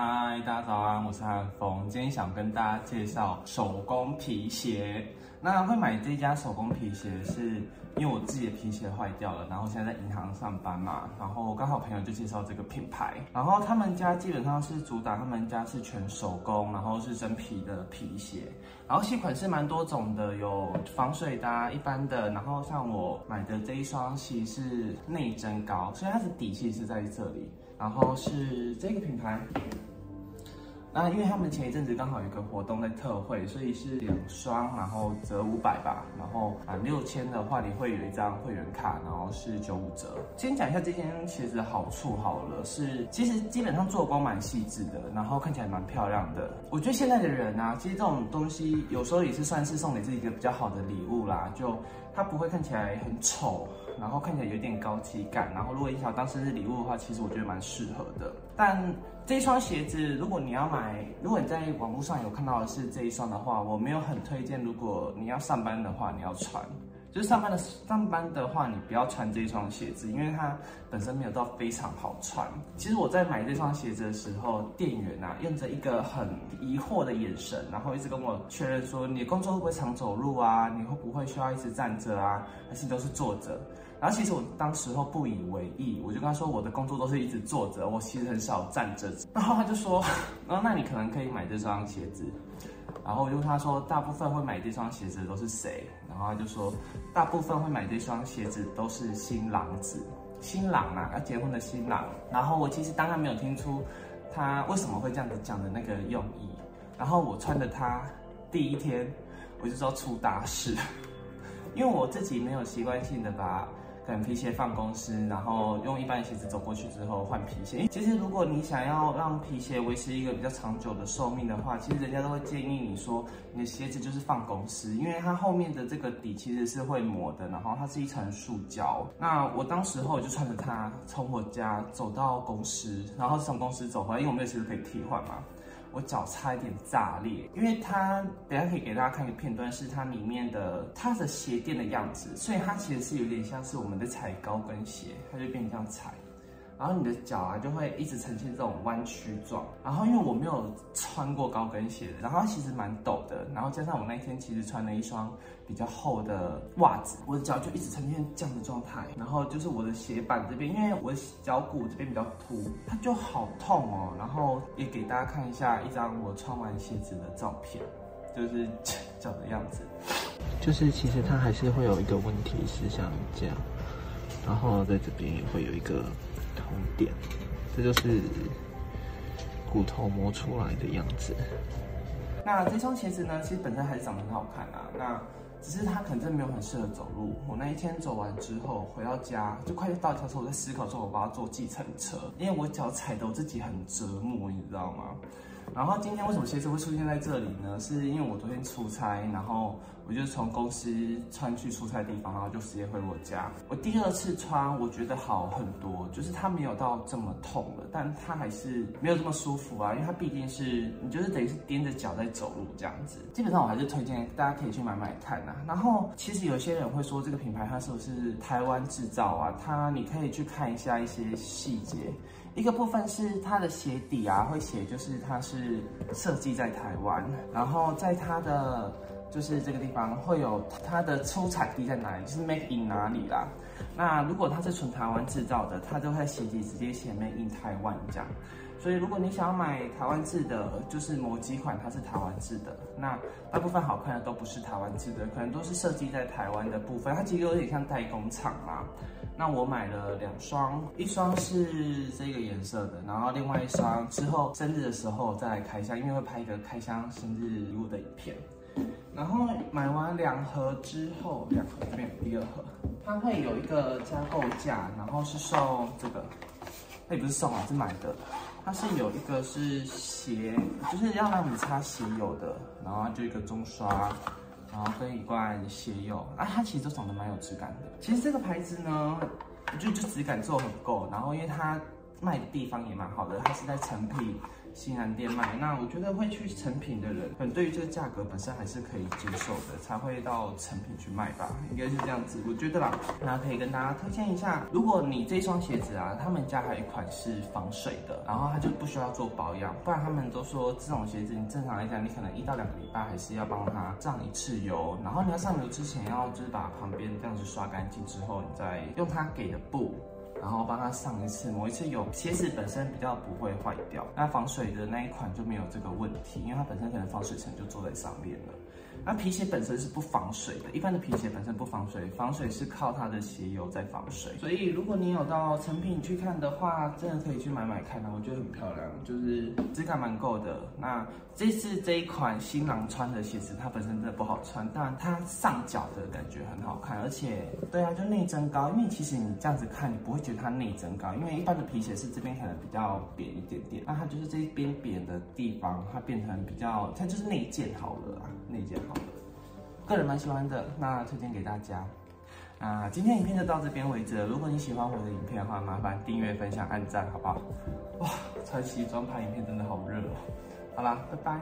嗨，大家早安，我是韩峰，今天想跟大家介绍手工皮鞋。那会买这家手工皮鞋，是因为我自己的皮鞋坏掉了，然后现在在银行上班嘛，然后刚好朋友就介绍这个品牌，然后他们家基本上是主打，他们家是全手工，然后是真皮的皮鞋，然后系款是蛮多种的，有防水的、一般的，然后像我买的这一双鞋是内增高，所以它的底气是在这里，然后是这个品牌。那因为他们前一阵子刚好有一个活动在特惠，所以是两双，然后折五百吧，然后啊六千的话你会有一张会员卡，然后是九五折。先讲一下这件鞋子的好处好了，是其实基本上做工蛮细致的，然后看起来蛮漂亮的。我觉得现在的人啊，其实这种东西有时候也是算是送给自己一个比较好的礼物啦，就它不会看起来很丑，然后看起来有点高级感，然后如果你想当生日礼物的话，其实我觉得蛮适合的。但这双鞋子，如果你要买，如果你在网络上有看到的是这一双的话，我没有很推荐。如果你要上班的话，你要穿，就是上班的上班的话，你不要穿这一双鞋子，因为它本身没有到非常好穿。其实我在买这双鞋子的时候，店员啊用着一个很疑惑的眼神，然后一直跟我确认说，你的工作会不会常走路啊？你会不会需要一直站着啊？还是都是坐着？然后其实我当时候不以为意，我就跟他说我的工作都是一直坐着，我其实很少站着。然后他就说，然 后那你可能可以买这双鞋子。然后我就问他说，大部分会买这双鞋子的都是谁？然后他就说，大部分会买这双鞋子都是新郎子，新郎啊，要结婚的新郎。然后我其实当然没有听出他为什么会这样子讲的那个用意。然后我穿的它第一天，我就知道出大事，因为我自己没有习惯性的把。等皮鞋放公司，然后用一般的鞋子走过去之后换皮鞋。其实如果你想要让皮鞋维持一个比较长久的寿命的话，其实人家都会建议你说，你的鞋子就是放公司，因为它后面的这个底其实是会磨的，然后它是一层塑胶。那我当时候就穿着它从我家走到公司，然后从公司走回来，因为我没有鞋子可以替换嘛。我脚差一点炸裂，因为它等下可以给大家看一个片段，是它里面的它的鞋垫的样子，所以它其实是有点像是我们的踩高跟鞋，它就变成这样踩。然后你的脚啊就会一直呈现这种弯曲状，然后因为我没有穿过高跟鞋，然后它其实蛮陡的，然后加上我那一天其实穿了一双比较厚的袜子，我的脚就一直呈现这样的状态，然后就是我的鞋板这边，因为我的脚骨这边比较凸，它就好痛哦。然后也给大家看一下一张我穿完鞋子的照片，就是脚的样子，就是其实它还是会有一个问题是像这样，然后在这边也会有一个。红点，这就是骨头磨出来的样子。那这双鞋子呢，其实本身还是长得很好看啊。那只是它可能真的没有很适合走路。我那一天走完之后回到家，就快到家的时候，我在思考说，我把它坐计程车，因为我脚踩得我自己很折磨，你知道吗？然后今天为什么鞋子会出现在这里呢？是因为我昨天出差，然后我就从公司穿去出差地方，然后就直接回我家。我第二次穿，我觉得好很多，就是它没有到这么痛了，但它还是没有这么舒服啊，因为它毕竟是你就是等于是踮着脚在走路这样子。基本上我还是推荐大家可以去买买看呐。然后其实有些人会说这个品牌它是不是台湾制造啊？它你可以去看一下一些细节。一个部分是它的鞋底啊，会写就是它是设计在台湾，然后在它的就是这个地方会有它的出产地在哪里，就是 make in 哪里啦。那如果它是纯台湾制造的，它就会鞋底直接写 make in 台湾这样。所以如果你想要买台湾制的，就是某几款它是台湾制的，那大部分好看的都不是台湾制的，可能都是设计在台湾的部分，它其实有点像代工厂嘛。那我买了两双，一双是这个颜色的，然后另外一双之后生日的时候再来开箱，因为会拍一个开箱生日礼物的影片。然后买完两盒之后，两盒这边有第二盒，它会有一个加购价，然后是送这个，那也不是送啊，是买的。它是有一个是鞋，就是要让你擦鞋油的，然后就一个中刷，然后跟一罐鞋油，啊，它其实都长得蛮有质感的。其实这个牌子呢，就就质感做很够，然后因为它卖的地方也蛮好的，它是在成品。新南店卖，那我觉得会去成品的人，可能对于这个价格本身还是可以接受的，才会到成品去卖吧，应该是这样子，我觉得啦。那可以跟大家推荐一下，如果你这双鞋子啊，他们家还有一款是防水的，然后它就不需要做保养，不然他们都说这种鞋子，你正常来讲，你可能一到两个礼拜还是要帮它上一次油，然后你要上油之前要就是把旁边这样子刷干净之后，你再用它给的布。然后帮它上一次，抹一次油，鞋子本身比较不会坏掉。那防水的那一款就没有这个问题，因为它本身可能防水层就做在上面了。那皮鞋本身是不防水的，一般的皮鞋本身不防水，防水是靠它的鞋油在防水。所以如果你有到成品去看的话，真的可以去买买看啊，我觉得很漂亮，就是质感蛮够的。那这次这一款新郎穿的鞋子，它本身真的不好穿，但它上脚的感觉很好看，而且对啊，就内增高。因为其实你这样子看，你不会觉得它内增高，因为一般的皮鞋是这边可能比较扁一点点，那它就是这边扁的地方，它变成比较，它就是内建好了啊，内建。个人蛮喜欢的，那推荐给大家。那，今天影片就到这边为止。如果你喜欢我的影片的话，麻烦订阅、分享、按赞，好不好？哇，穿西装拍影片真的好热哦。好啦，拜拜。